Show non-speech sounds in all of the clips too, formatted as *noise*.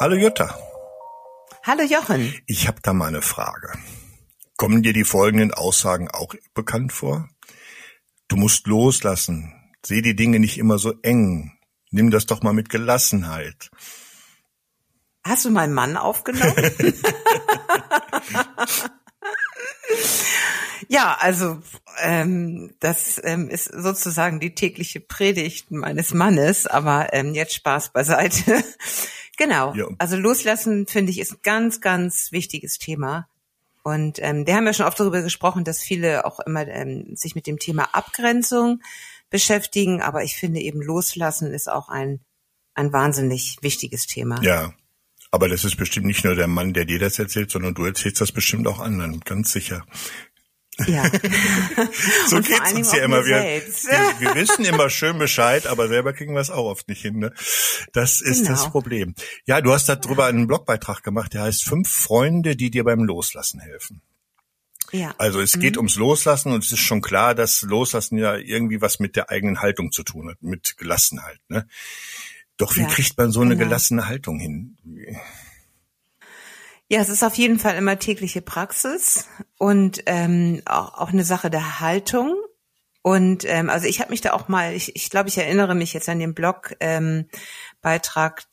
Hallo Jutta. Hallo Jochen. Ich habe da mal eine Frage. Kommen dir die folgenden Aussagen auch bekannt vor? Du musst loslassen. Seh die Dinge nicht immer so eng. Nimm das doch mal mit Gelassenheit. Hast du meinen Mann aufgenommen? *laughs* ja, also ähm, das ähm, ist sozusagen die tägliche Predigt meines Mannes, aber ähm, jetzt Spaß beiseite. Genau. Ja. Also loslassen finde ich ist ein ganz, ganz wichtiges Thema. Und ähm, wir haben ja schon oft darüber gesprochen, dass viele auch immer ähm, sich mit dem Thema Abgrenzung beschäftigen, aber ich finde eben loslassen ist auch ein ein wahnsinnig wichtiges Thema. Ja, aber das ist bestimmt nicht nur der Mann, der dir das erzählt, sondern du erzählst das bestimmt auch anderen, ganz sicher. Ja. *laughs* so und geht's uns ja immer. Wir, wir, wir, wissen immer schön Bescheid, aber selber kriegen wir es auch oft nicht hin. Ne? Das ist genau. das Problem. Ja, du hast darüber einen Blogbeitrag gemacht, der heißt Fünf Freunde, die dir beim Loslassen helfen. Ja. Also es geht mhm. ums Loslassen und es ist schon klar, dass Loslassen ja irgendwie was mit der eigenen Haltung zu tun hat, mit Gelassenheit. Ne? Doch wie ja, kriegt man so eine genau. gelassene Haltung hin? Ja, es ist auf jeden Fall immer tägliche Praxis und ähm, auch, auch eine Sache der Haltung. Und ähm, also ich habe mich da auch mal, ich, ich glaube, ich erinnere mich jetzt an den Blog ähm,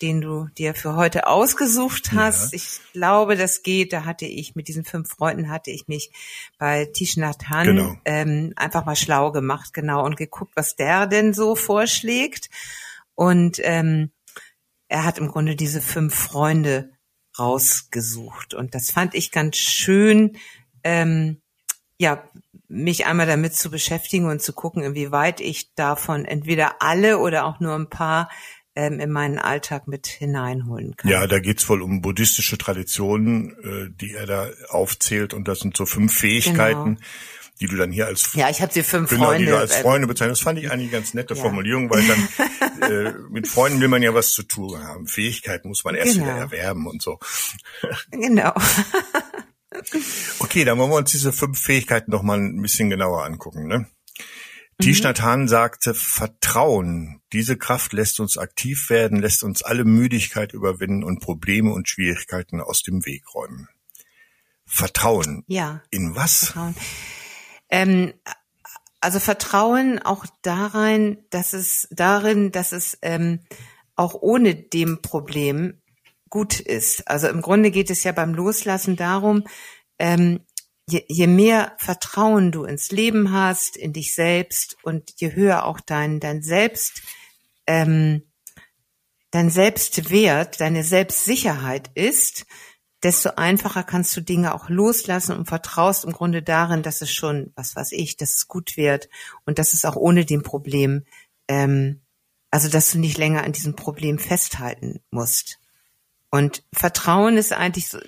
den du dir für heute ausgesucht hast. Ja. Ich glaube, das geht. Da hatte ich mit diesen fünf Freunden hatte ich mich bei Tishnat Han genau. ähm, einfach mal schlau gemacht, genau, und geguckt, was der denn so vorschlägt. Und ähm, er hat im Grunde diese fünf Freunde rausgesucht. Und das fand ich ganz schön, ähm, ja, mich einmal damit zu beschäftigen und zu gucken, inwieweit ich davon entweder alle oder auch nur ein paar ähm, in meinen Alltag mit hineinholen kann. Ja, da geht's wohl um buddhistische Traditionen, äh, die er da aufzählt. Und das sind so fünf Fähigkeiten. Genau die du dann hier als ja ich habe sie fünf genau, Freunde die du als äh, Freunde bezeichnest. Das fand ich eigentlich ganz nette ja. Formulierung, weil dann *laughs* äh, mit Freunden will man ja was zu tun haben. Fähigkeiten muss man erst genau. wieder erwerben und so. Genau. *laughs* okay, dann wollen wir uns diese fünf Fähigkeiten doch mal ein bisschen genauer angucken. Ne? Tishnat Hahn sagte, Vertrauen, diese Kraft lässt uns aktiv werden, lässt uns alle Müdigkeit überwinden und Probleme und Schwierigkeiten aus dem Weg räumen. Vertrauen. Ja. In was? Vertrauen. Ähm, also Vertrauen auch darein, dass es darin, dass es ähm, auch ohne dem Problem gut ist. Also im Grunde geht es ja beim Loslassen darum, ähm, je, je mehr Vertrauen du ins Leben hast, in dich selbst und je höher auch dein dein Selbst ähm, dein Selbstwert, deine Selbstsicherheit ist, desto einfacher kannst du Dinge auch loslassen und vertraust im Grunde darin, dass es schon, was weiß ich, dass es gut wird und dass es auch ohne dem Problem, ähm, also dass du nicht länger an diesem Problem festhalten musst. Und Vertrauen ist eigentlich so,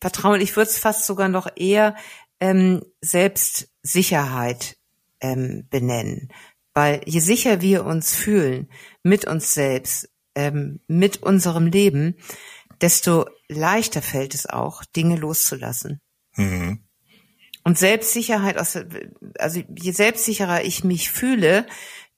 Vertrauen, ich würde es fast sogar noch eher ähm, Selbstsicherheit ähm, benennen. Weil je sicher wir uns fühlen mit uns selbst, ähm, mit unserem Leben, desto leichter fällt es auch, Dinge loszulassen. Mhm. Und Selbstsicherheit, also je selbstsicherer ich mich fühle,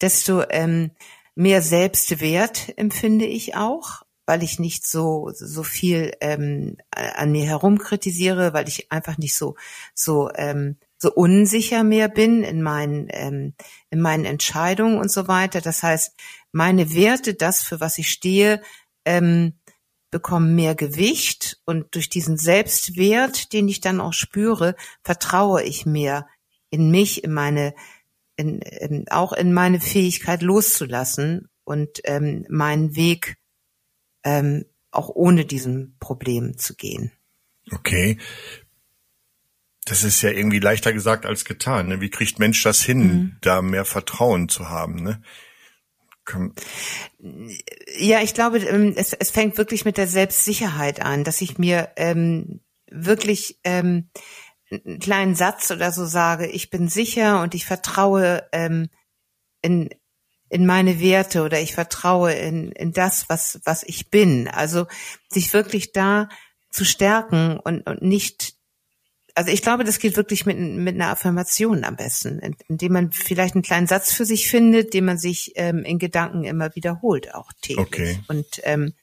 desto ähm, mehr Selbstwert empfinde ich auch, weil ich nicht so so viel ähm, an mir herum kritisiere, weil ich einfach nicht so so ähm, so unsicher mehr bin in meinen ähm, in meinen Entscheidungen und so weiter. Das heißt, meine Werte, das für was ich stehe, ähm, bekommen mehr Gewicht und durch diesen Selbstwert, den ich dann auch spüre, vertraue ich mehr in mich, in meine, in, in, auch in meine Fähigkeit loszulassen und ähm, meinen Weg ähm, auch ohne diesem Problem zu gehen. Okay. Das ist ja irgendwie leichter gesagt als getan. Ne? Wie kriegt Mensch das hin, mhm. da mehr Vertrauen zu haben? Ne? Ja, ich glaube, ähm, es, es fängt wirklich mit der Selbstsicherheit an, dass ich mir ähm, wirklich ähm, einen kleinen Satz oder so sage, ich bin sicher und ich vertraue ähm, in, in meine Werte oder ich vertraue in, in das, was, was ich bin. Also sich wirklich da zu stärken und, und nicht also ich glaube, das geht wirklich mit, mit einer Affirmation am besten, indem man vielleicht einen kleinen Satz für sich findet, den man sich ähm, in Gedanken immer wiederholt, auch täglich. Okay. Und ähm,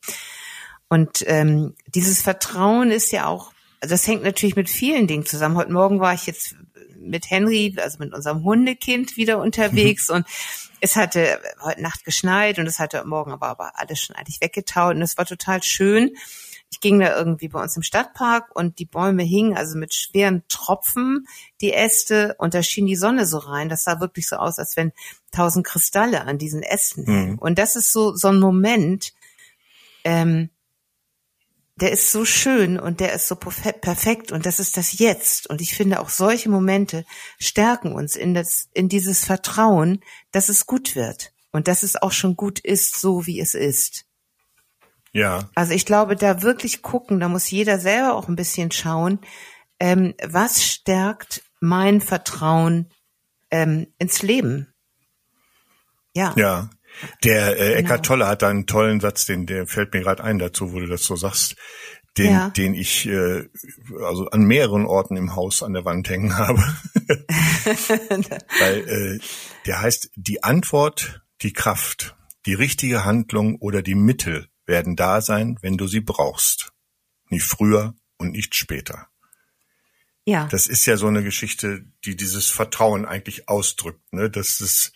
Und ähm, dieses Vertrauen ist ja auch, also das hängt natürlich mit vielen Dingen zusammen. Heute Morgen war ich jetzt mit Henry, also mit unserem Hundekind wieder unterwegs mhm. und es hatte heute Nacht geschneit und es hatte morgen aber, aber alles schon eigentlich weggetaut und es war total schön. Ich ging da irgendwie bei uns im Stadtpark und die Bäume hingen also mit schweren Tropfen, die Äste, und da schien die Sonne so rein. Das sah wirklich so aus, als wenn tausend Kristalle an diesen Ästen hängen. Mhm. Und das ist so, so ein Moment, ähm, der ist so schön und der ist so perfekt und das ist das Jetzt. Und ich finde auch solche Momente stärken uns in das, in dieses Vertrauen, dass es gut wird und dass es auch schon gut ist, so wie es ist. Ja. Also ich glaube, da wirklich gucken, da muss jeder selber auch ein bisschen schauen, ähm, was stärkt mein Vertrauen ähm, ins Leben. Ja. Ja. Der äh, Eckart genau. Tolle hat da einen tollen Satz, den der fällt mir gerade ein dazu, wo du das so sagst, den, ja. den ich äh, also an mehreren Orten im Haus an der Wand hängen habe. *laughs* Weil äh, der heißt, die Antwort, die Kraft, die richtige Handlung oder die Mittel werden da sein, wenn du sie brauchst. Nicht früher und nicht später. Ja. Das ist ja so eine Geschichte, die dieses Vertrauen eigentlich ausdrückt, ne? Das ist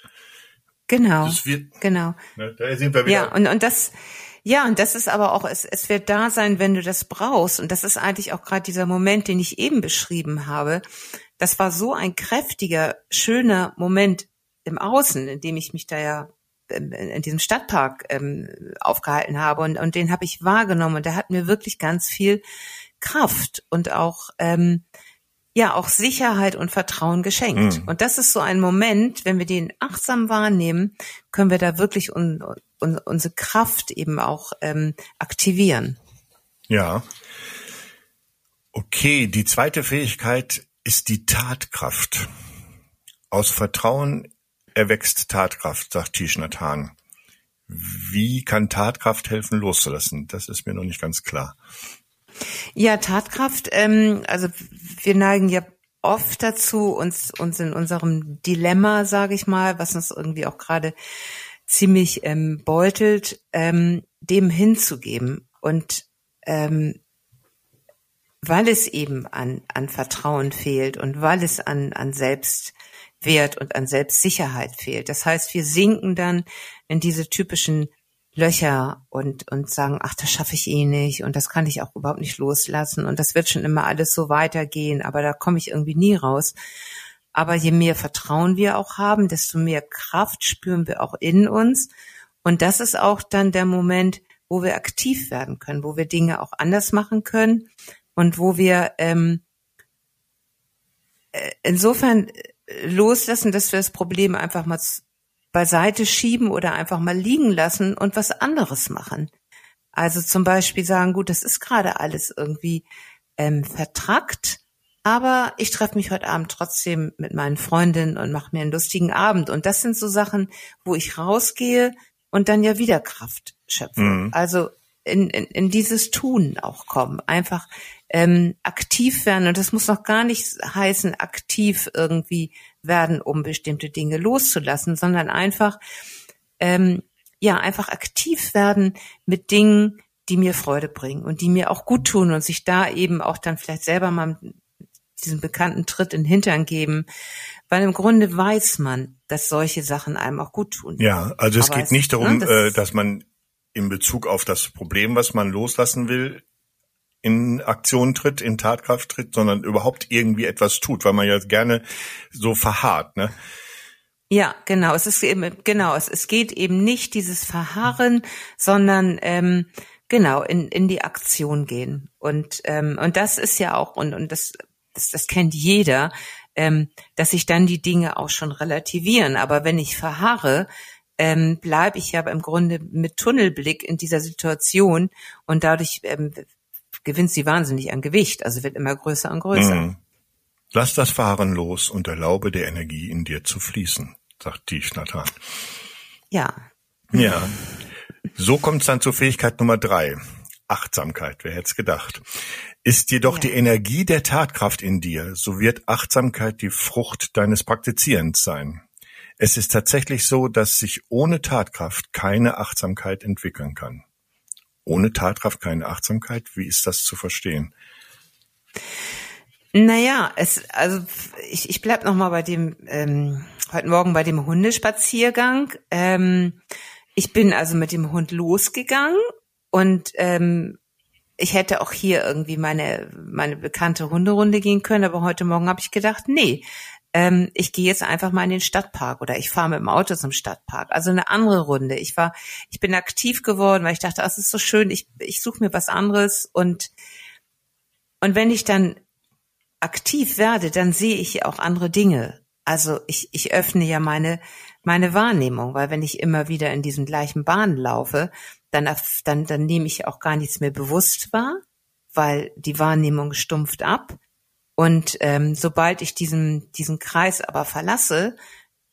Genau. Das wird, genau. Ne, da sind wir wieder. Ja, und, und das, ja, und das ist aber auch, es, es wird da sein, wenn du das brauchst. Und das ist eigentlich auch gerade dieser Moment, den ich eben beschrieben habe. Das war so ein kräftiger, schöner Moment im Außen, in dem ich mich da ja in diesem Stadtpark ähm, aufgehalten habe und, und den habe ich wahrgenommen und der hat mir wirklich ganz viel Kraft und auch ähm, ja auch Sicherheit und Vertrauen geschenkt. Mhm. Und das ist so ein Moment, wenn wir den achtsam wahrnehmen, können wir da wirklich un, un, unsere Kraft eben auch ähm, aktivieren. Ja. Okay, die zweite Fähigkeit ist die Tatkraft. Aus Vertrauen erwächst Tatkraft, sagt Tishnat. Wie kann Tatkraft helfen, loszulassen? Das ist mir noch nicht ganz klar. Ja, Tatkraft, ähm, also wir neigen ja oft dazu, uns, uns in unserem Dilemma, sage ich mal, was uns irgendwie auch gerade ziemlich ähm, beutelt, ähm, dem hinzugeben. Und ähm, weil es eben an, an Vertrauen fehlt und weil es an, an Selbstwert und an Selbstsicherheit fehlt. Das heißt, wir sinken dann in diese typischen Löcher und, und sagen, ach, das schaffe ich eh nicht und das kann ich auch überhaupt nicht loslassen und das wird schon immer alles so weitergehen, aber da komme ich irgendwie nie raus. Aber je mehr Vertrauen wir auch haben, desto mehr Kraft spüren wir auch in uns. Und das ist auch dann der Moment, wo wir aktiv werden können, wo wir Dinge auch anders machen können und wo wir ähm, äh, insofern äh, loslassen, dass wir das Problem einfach mal beiseite schieben oder einfach mal liegen lassen und was anderes machen. Also zum Beispiel sagen, gut, das ist gerade alles irgendwie ähm, vertrackt, aber ich treffe mich heute Abend trotzdem mit meinen Freundinnen und mache mir einen lustigen Abend. Und das sind so Sachen, wo ich rausgehe und dann ja wieder Kraft schöpfe. Mhm. Also in, in, in dieses Tun auch kommen. Einfach ähm, aktiv werden. Und das muss noch gar nicht heißen, aktiv irgendwie werden, um bestimmte Dinge loszulassen, sondern einfach, ähm, ja, einfach aktiv werden mit Dingen, die mir Freude bringen und die mir auch gut tun und sich da eben auch dann vielleicht selber mal diesen bekannten Tritt in den Hintern geben, weil im Grunde weiß man, dass solche Sachen einem auch gut tun. Ja, also es Aber geht nicht darum, ne, das äh, dass man in Bezug auf das Problem, was man loslassen will, in Aktion tritt, in Tatkraft tritt, sondern überhaupt irgendwie etwas tut, weil man ja gerne so verharrt, ne? Ja, genau. Es ist eben genau. Es, geht eben nicht dieses Verharren, sondern ähm, genau in in die Aktion gehen. Und ähm, und das ist ja auch und und das das, das kennt jeder, ähm, dass sich dann die Dinge auch schon relativieren. Aber wenn ich verharre, ähm, bleibe ich ja im Grunde mit Tunnelblick in dieser Situation und dadurch ähm, gewinnt sie wahnsinnig an Gewicht, also wird immer größer und größer. Mhm. Lass das Fahren los und erlaube der Energie in dir zu fließen, sagt die Schnatter. Ja. Ja. So kommt es dann zur Fähigkeit Nummer drei. Achtsamkeit, wer hätte es gedacht. Ist jedoch ja. die Energie der Tatkraft in dir, so wird Achtsamkeit die Frucht deines Praktizierens sein. Es ist tatsächlich so, dass sich ohne Tatkraft keine Achtsamkeit entwickeln kann. ohne Tatkraft keine Achtsamkeit. Wie ist das zu verstehen? Naja, es, also ich, ich bleib noch mal bei dem ähm, heute Morgen bei dem Hundespaziergang. Ähm, ich bin also mit dem Hund losgegangen und ähm, ich hätte auch hier irgendwie meine meine bekannte Hunderunde gehen können, aber heute Morgen habe ich gedacht, nee, ähm, ich gehe jetzt einfach mal in den Stadtpark oder ich fahre mit dem Auto zum Stadtpark. Also eine andere Runde. Ich war, ich bin aktiv geworden, weil ich dachte, das ist so schön. Ich ich suche mir was anderes und und wenn ich dann aktiv werde, dann sehe ich auch andere Dinge. Also ich, ich öffne ja meine, meine Wahrnehmung, weil wenn ich immer wieder in diesen gleichen Bahnen laufe, dann, dann, dann nehme ich auch gar nichts mehr bewusst wahr, weil die Wahrnehmung stumpft ab. Und ähm, sobald ich diesen, diesen Kreis aber verlasse,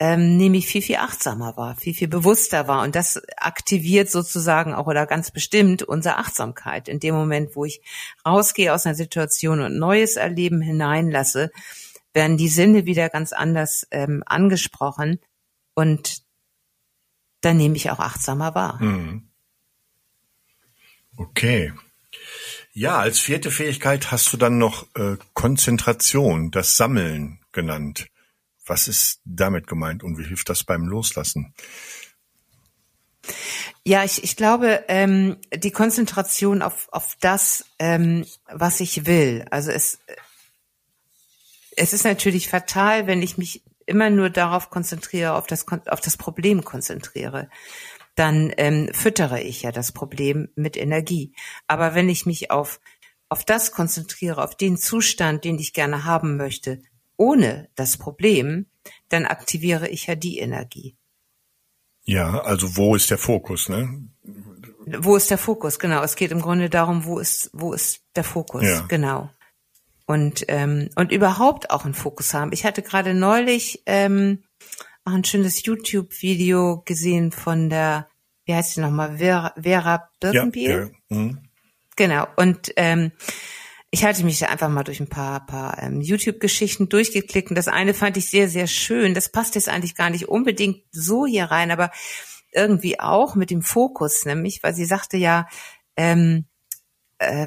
ähm, nehme ich viel, viel achtsamer wahr, viel, viel bewusster wahr. Und das aktiviert sozusagen auch oder ganz bestimmt unsere Achtsamkeit. In dem Moment, wo ich rausgehe aus einer Situation und neues Erleben hineinlasse, werden die Sinne wieder ganz anders ähm, angesprochen. Und dann nehme ich auch achtsamer wahr. Mhm. Okay. Ja, als vierte Fähigkeit hast du dann noch äh, Konzentration, das Sammeln genannt. Was ist damit gemeint und wie hilft das beim Loslassen? Ja, ich, ich glaube, ähm, die Konzentration auf, auf das, ähm, was ich will. Also es, es ist natürlich fatal, wenn ich mich immer nur darauf konzentriere, auf das, auf das Problem konzentriere. Dann ähm, füttere ich ja das Problem mit Energie. Aber wenn ich mich auf, auf das konzentriere, auf den Zustand, den ich gerne haben möchte, ohne das Problem, dann aktiviere ich ja die Energie. Ja, also wo ist der Fokus, ne? Wo ist der Fokus? Genau. Es geht im Grunde darum, wo ist, wo ist der Fokus? Ja. Genau. Und, ähm, und überhaupt auch einen Fokus haben. Ich hatte gerade neulich ähm, auch ein schönes YouTube-Video gesehen von der, wie heißt sie nochmal, Vera, Vera Birkenbiel? Ja, ja. Mhm. Genau. Und ähm, ich hatte mich einfach mal durch ein paar, paar ähm, YouTube-Geschichten durchgeklickt und das eine fand ich sehr, sehr schön. Das passt jetzt eigentlich gar nicht unbedingt so hier rein, aber irgendwie auch mit dem Fokus, nämlich, weil sie sagte ja, ähm, äh,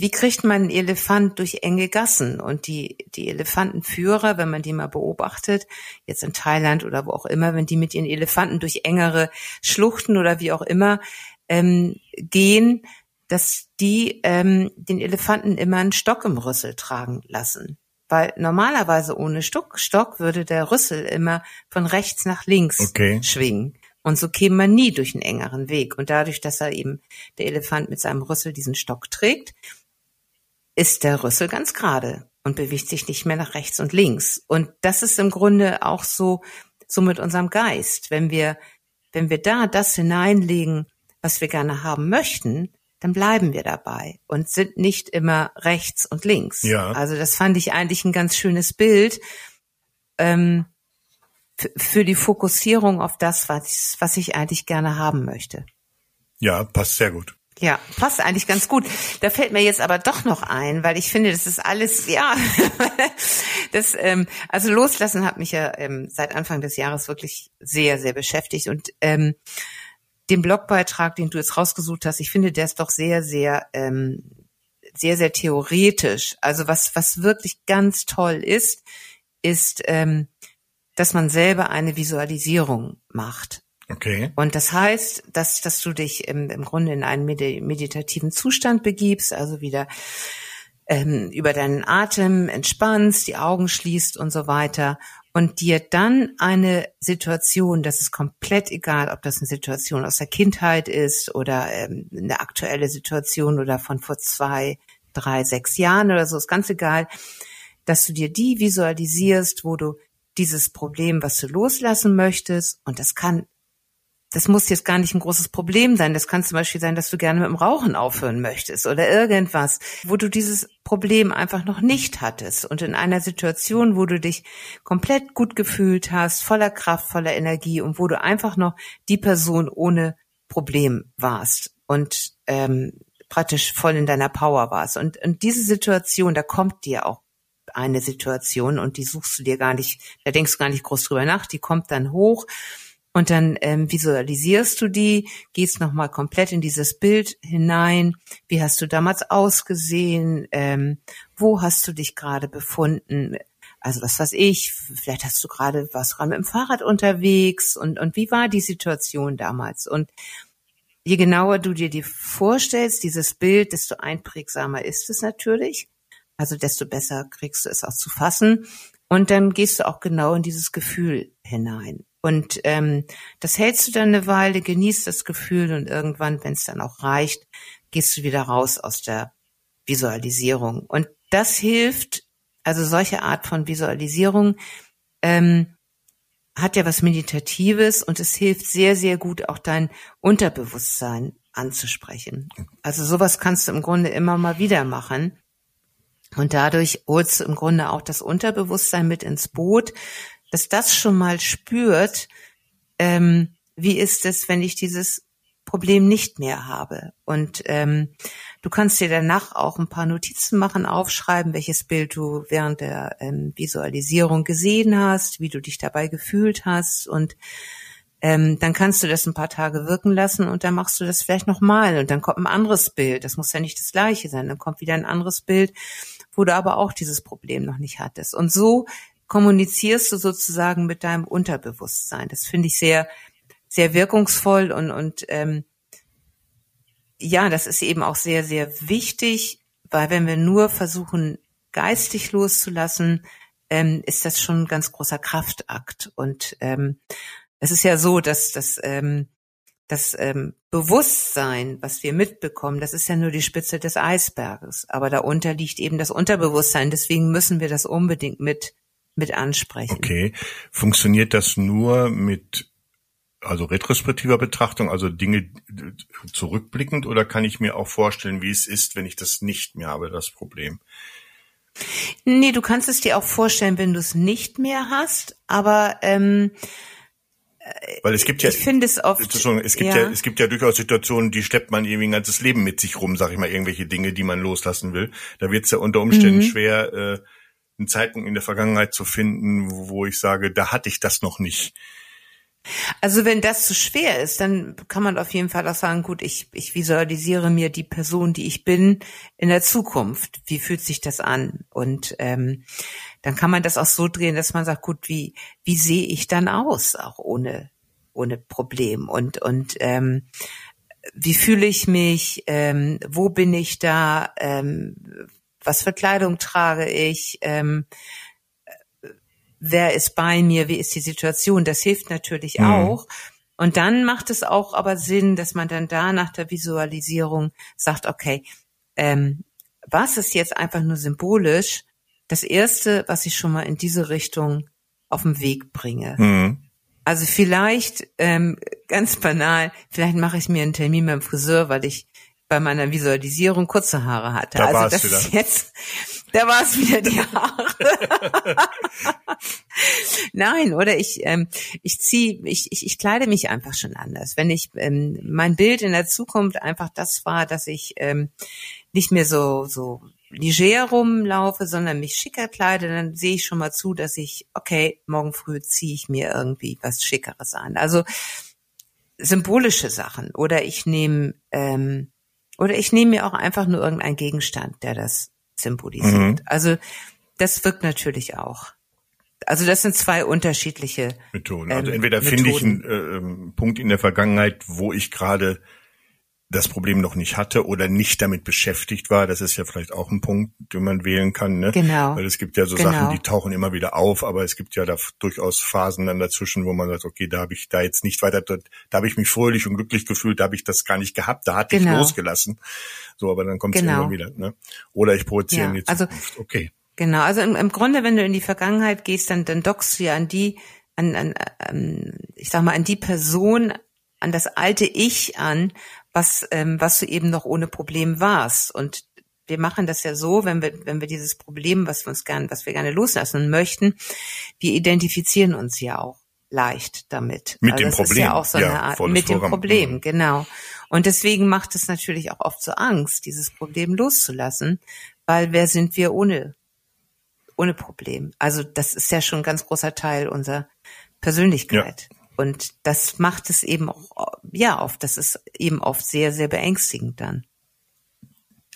wie kriegt man einen Elefant durch enge Gassen? Und die, die Elefantenführer, wenn man die mal beobachtet, jetzt in Thailand oder wo auch immer, wenn die mit ihren Elefanten durch engere Schluchten oder wie auch immer ähm, gehen, dass die ähm, den Elefanten immer einen Stock im Rüssel tragen lassen. Weil normalerweise ohne Stock, Stock würde der Rüssel immer von rechts nach links okay. schwingen. Und so käme man nie durch einen engeren Weg. Und dadurch, dass er eben der Elefant mit seinem Rüssel diesen Stock trägt, ist der Rüssel ganz gerade und bewegt sich nicht mehr nach rechts und links. Und das ist im Grunde auch so, so mit unserem Geist. Wenn wir, wenn wir da das hineinlegen, was wir gerne haben möchten, dann bleiben wir dabei und sind nicht immer rechts und links. Ja. Also das fand ich eigentlich ein ganz schönes Bild ähm, für die Fokussierung auf das, was, was ich eigentlich gerne haben möchte. Ja, passt sehr gut. Ja, passt eigentlich ganz gut. Da fällt mir jetzt aber doch noch ein, weil ich finde, das ist alles, ja, *laughs* das, ähm, also loslassen hat mich ja ähm, seit Anfang des Jahres wirklich sehr, sehr beschäftigt und ähm, den Blogbeitrag, den du jetzt rausgesucht hast, ich finde, der ist doch sehr, sehr, ähm, sehr, sehr theoretisch. Also was, was wirklich ganz toll ist, ist, ähm, dass man selber eine Visualisierung macht. Okay. Und das heißt, dass, dass du dich im, im Grunde in einen meditativen Zustand begibst, also wieder ähm, über deinen Atem entspannst, die Augen schließt und so weiter und dir dann eine Situation, das ist komplett egal, ob das eine Situation aus der Kindheit ist oder ähm, eine aktuelle Situation oder von vor zwei, drei, sechs Jahren oder so, ist ganz egal, dass du dir die visualisierst, wo du dieses Problem, was du loslassen möchtest, und das kann das muss jetzt gar nicht ein großes Problem sein. Das kann zum Beispiel sein, dass du gerne mit dem Rauchen aufhören möchtest oder irgendwas, wo du dieses Problem einfach noch nicht hattest und in einer Situation, wo du dich komplett gut gefühlt hast, voller Kraft, voller Energie und wo du einfach noch die Person ohne Problem warst und ähm, praktisch voll in deiner Power warst. Und, und diese Situation, da kommt dir auch eine Situation und die suchst du dir gar nicht, da denkst du gar nicht groß drüber nach, die kommt dann hoch Und dann ähm, visualisierst du die, gehst nochmal komplett in dieses Bild hinein. Wie hast du damals ausgesehen? Ähm, wo hast du dich gerade befunden? Also was weiß ich, vielleicht hast du gerade, was gerade mit dem Fahrrad unterwegs und, und wie war die Situation damals? Und je genauer du dir die vorstellst, dieses Bild, desto einprägsamer ist es natürlich. Also desto besser kriegst du es auch zu fassen. Und dann gehst du auch genau in dieses Gefühl hinein. Und ähm, das hältst du dann eine Weile, genießt das Gefühl und irgendwann, wenn es dann auch reicht, gehst du wieder raus aus der Visualisierung. Und das hilft, also solche Art von Visualisierung ähm, hat ja was Meditatives und es hilft sehr, sehr gut, auch dein Unterbewusstsein anzusprechen. Also sowas kannst du im Grunde immer mal wieder machen. Und dadurch holst du im Grunde auch das Unterbewusstsein mit ins Boot, dass das schon mal spürt, ähm, wie ist es, wenn ich dieses Problem nicht mehr habe. Und ähm, du kannst dir danach auch ein paar Notizen machen, aufschreiben, welches Bild du während der ähm, Visualisierung gesehen hast, wie du dich dabei gefühlt hast und ähm, dann kannst du das ein paar Tage wirken lassen und dann machst du das vielleicht nochmal und dann kommt ein anderes Bild. Das muss ja nicht das gleiche sein. Dann kommt wieder ein anderes Bild, wo du aber auch dieses Problem noch nicht hattest. Und so kommunizierst du sozusagen mit deinem Unterbewusstsein. Das finde ich sehr sehr wirkungsvoll und, und ähm, ja, das ist eben auch sehr, sehr wichtig, weil wenn wir nur versuchen, geistig loszulassen, ähm, ist das schon ein ganz großer Kraftakt. Und ähm, es ist ja so, dass das, ähm, das ähm, Bewusstsein, was wir mitbekommen, das ist ja nur die Spitze des Eisberges. Aber darunter liegt eben das Unterbewusstsein. Deswegen müssen wir das unbedingt mit mit ansprechen. Okay. Funktioniert das nur mit also retrospektiver Betrachtung, also Dinge zurückblickend, oder kann ich mir auch vorstellen, wie es ist, wenn ich das nicht mehr habe, das Problem? Nee, du kannst es dir auch vorstellen, wenn du es nicht mehr hast, aber ähm, weil es gibt ja, ich finde es oft, es gibt ja. ja. es gibt ja durchaus Situationen, die schleppt man irgendwie ein ganzes Leben mit sich rum, sag ich mal, irgendwelche Dinge, die man loslassen will. Da wird es ja unter Umständen mhm. schwer, äh, einen Zeitpunkt in der Vergangenheit zu finden, wo ich sage, da hatte ich das noch nicht. Also wenn das zu schwer ist, dann kann man auf jeden Fall auch sagen, gut, ich, ich visualisiere mir die Person, die ich bin, in der Zukunft. Wie fühlt sich das an? Und ähm, dann kann man das auch so drehen, dass man sagt, gut, wie, wie sehe ich dann aus, auch ohne, ohne Problem? Und, und ähm, wie fühle ich mich? Ähm, wo bin ich da? Ähm, was für Kleidung trage ich? Ähm, wer ist bei mir, wie ist die Situation, das hilft natürlich mhm. auch. Und dann macht es auch aber Sinn, dass man dann da nach der Visualisierung sagt, okay, ähm, was ist jetzt einfach nur symbolisch? Das erste, was ich schon mal in diese Richtung auf den Weg bringe. Mhm. Also vielleicht, ähm, ganz banal, vielleicht mache ich mir einen Termin beim Friseur, weil ich bei meiner Visualisierung kurze Haare hatte. Da also das wieder. ist jetzt, da war es wieder die Haare. *laughs* Nein, oder ich ähm, ich ziehe, ich, ich ich kleide mich einfach schon anders. Wenn ich ähm, mein Bild in der Zukunft einfach das war, dass ich ähm, nicht mehr so so leger rumlaufe, sondern mich schicker kleide, dann sehe ich schon mal zu, dass ich okay morgen früh ziehe ich mir irgendwie was Schickeres an. Also symbolische Sachen oder ich nehme ähm, oder ich nehme mir auch einfach nur irgendeinen Gegenstand, der das symbolisiert. Mhm. Also das wirkt natürlich auch. Also das sind zwei unterschiedliche Methoden. Also ähm, entweder finde ich einen äh, ähm, Punkt in der Vergangenheit, wo ich gerade das Problem noch nicht hatte oder nicht damit beschäftigt war. Das ist ja vielleicht auch ein Punkt, den man wählen kann. Ne? Genau. Weil es gibt ja so genau. Sachen, die tauchen immer wieder auf, aber es gibt ja da durchaus Phasen dann dazwischen, wo man sagt, okay, da habe ich da jetzt nicht weiter, da, da habe ich mich fröhlich und glücklich gefühlt, da habe ich das gar nicht gehabt, da hatte genau. ich losgelassen. So, aber dann kommt es genau. immer wieder. Ne? Oder ich projiziere ja, in die also Zukunft. Also, okay. Genau, also im, im Grunde, wenn du in die Vergangenheit gehst, dann, dann dockst du ja an die, an, an, ähm, ich sag mal, an die Person, an das alte Ich an, was, ähm, was du eben noch ohne Problem warst. Und wir machen das ja so, wenn wir, wenn wir dieses Problem, was wir uns gern, was wir gerne loslassen möchten, wir identifizieren uns ja auch leicht damit. Mit also dem Problem. Ist ja auch so ja, eine Art, mit Programm. dem Problem, mhm. genau. Und deswegen macht es natürlich auch oft so Angst, dieses Problem loszulassen, weil wer sind wir ohne, ohne Problem? Also das ist ja schon ein ganz großer Teil unserer Persönlichkeit. Ja. Und das macht es eben auch, ja, oft, das ist eben oft sehr, sehr beängstigend dann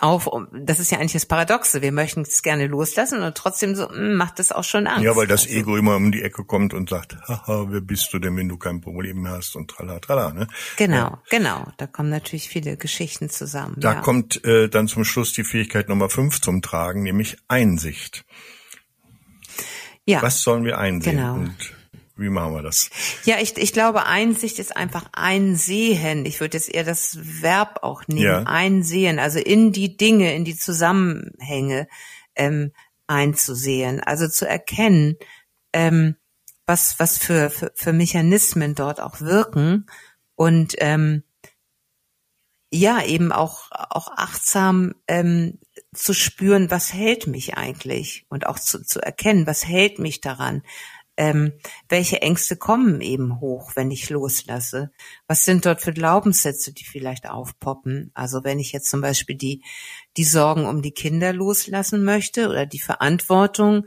auf, das ist ja eigentlich das Paradoxe. Wir möchten es gerne loslassen und trotzdem so, hm, macht das auch schon Angst. Ja, weil das also. Ego immer um die Ecke kommt und sagt, haha, wer bist du denn, wenn du kein Problem hast und trala, trala, ne? Genau, ja. genau. Da kommen natürlich viele Geschichten zusammen. Da ja. kommt äh, dann zum Schluss die Fähigkeit Nummer fünf zum Tragen, nämlich Einsicht. Ja. Was sollen wir einsehen? Genau. Und wie machen wir das? Ja, ich, ich glaube, Einsicht ist einfach einsehen. Ich würde jetzt eher das Verb auch nehmen. Ja. Einsehen, also in die Dinge, in die Zusammenhänge ähm, einzusehen. Also zu erkennen, ähm, was, was für, für, für Mechanismen dort auch wirken und ähm, ja, eben auch, auch achtsam ähm, zu spüren, was hält mich eigentlich und auch zu, zu erkennen, was hält mich daran ähm, welche Ängste kommen eben hoch, wenn ich loslasse? Was sind dort für Glaubenssätze, die vielleicht aufpoppen? Also wenn ich jetzt zum Beispiel die, die Sorgen um die Kinder loslassen möchte oder die Verantwortung,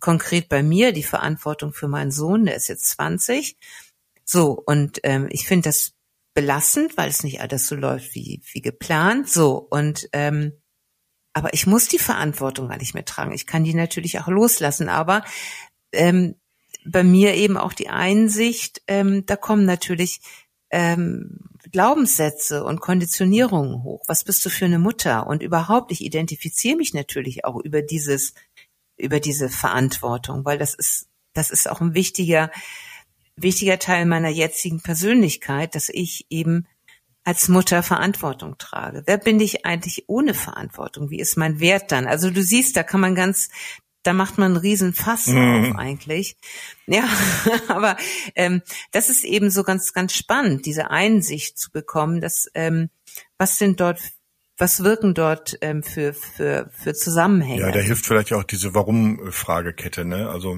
konkret bei mir, die Verantwortung für meinen Sohn, der ist jetzt 20. So, und ähm, ich finde das belastend, weil es nicht alles so läuft wie, wie geplant. So, und ähm, aber ich muss die Verantwortung gar nicht mehr tragen. Ich kann die natürlich auch loslassen, aber ähm, bei mir eben auch die Einsicht, ähm, da kommen natürlich ähm, Glaubenssätze und Konditionierungen hoch. Was bist du für eine Mutter? Und überhaupt, ich identifiziere mich natürlich auch über dieses, über diese Verantwortung, weil das ist, das ist auch ein wichtiger, wichtiger Teil meiner jetzigen Persönlichkeit, dass ich eben als Mutter Verantwortung trage. Wer bin ich eigentlich ohne Verantwortung? Wie ist mein Wert dann? Also du siehst, da kann man ganz, da macht man einen riesen Fass mhm. auf eigentlich. Ja, *laughs* aber ähm, das ist eben so ganz, ganz spannend, diese Einsicht zu bekommen, dass ähm, was sind dort was wirken dort ähm, für, für, für Zusammenhänge? Ja, da hilft vielleicht auch diese Warum-Fragekette, ne? Also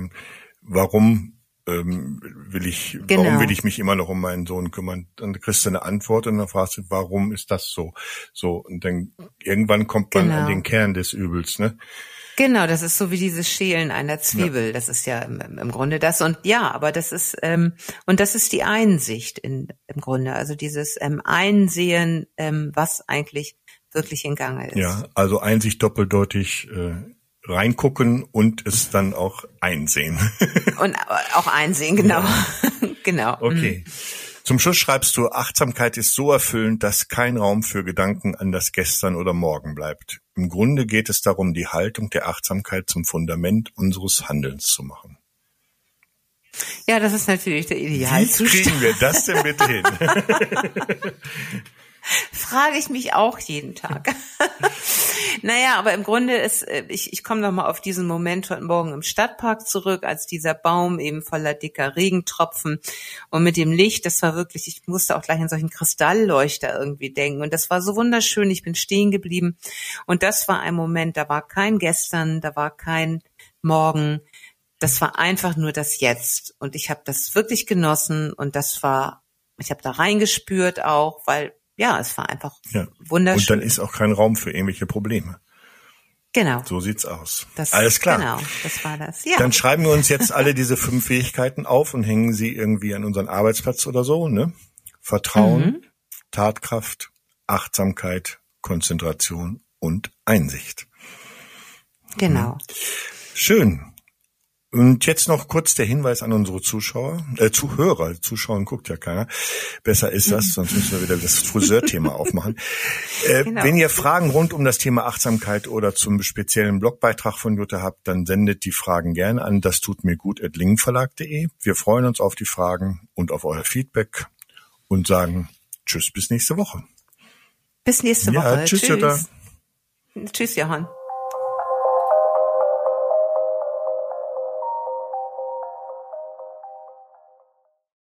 warum ähm, will ich, genau. warum will ich mich immer noch um meinen Sohn kümmern? Dann kriegst du eine Antwort und dann fragst du, warum ist das so? So, und dann irgendwann kommt man genau. an den Kern des Übels, ne? Genau, das ist so wie dieses Schälen einer Zwiebel. Ja. Das ist ja im, im, Grunde das. Und ja, aber das ist, ähm, und das ist die Einsicht in, im Grunde. Also dieses ähm, Einsehen, ähm, was eigentlich wirklich in Gange ist. Ja, also Einsicht doppeldeutig äh, reingucken und es dann auch einsehen. *laughs* und auch einsehen, genau. Ja. *laughs* genau. Okay. Mhm. Zum Schluss schreibst du, Achtsamkeit ist so erfüllend, dass kein Raum für Gedanken an das Gestern oder Morgen bleibt. Im Grunde geht es darum, die Haltung der Achtsamkeit zum Fundament unseres Handelns zu machen. Ja, das ist natürlich der Idealzustand. Wie kriegen wir das denn bitte hin? *laughs* Frage ich mich auch jeden Tag. *laughs* naja, aber im Grunde ist, äh, ich, ich komme noch mal auf diesen Moment heute Morgen im Stadtpark zurück, als dieser Baum eben voller dicker Regentropfen und mit dem Licht, das war wirklich, ich musste auch gleich an solchen Kristallleuchter irgendwie denken und das war so wunderschön, ich bin stehen geblieben und das war ein Moment, da war kein Gestern, da war kein Morgen, das war einfach nur das Jetzt und ich habe das wirklich genossen und das war ich habe da reingespürt auch, weil ja, es war einfach ja. wunderschön. Und dann ist auch kein Raum für irgendwelche Probleme. Genau. So sieht's aus. Das, Alles klar. Genau, das war das. Ja. Dann schreiben wir uns jetzt alle diese fünf Fähigkeiten auf und hängen sie irgendwie an unseren Arbeitsplatz oder so, ne? Vertrauen, mhm. Tatkraft, Achtsamkeit, Konzentration und Einsicht. Genau. Schön. Und jetzt noch kurz der Hinweis an unsere Zuschauer, äh, Zuhörer. Zuschauen guckt ja keiner. Besser ist das, sonst müssen wir wieder das Friseurthema *laughs* aufmachen. Äh, genau. Wenn ihr Fragen rund um das Thema Achtsamkeit oder zum speziellen Blogbeitrag von Jutta habt, dann sendet die Fragen gerne an das tut mir gut at lingenverlag.de. Wir freuen uns auf die Fragen und auf euer Feedback und sagen Tschüss bis nächste Woche. Bis nächste Woche. Ja, tschüss, tschüss. Jutta. Tschüss, Johann.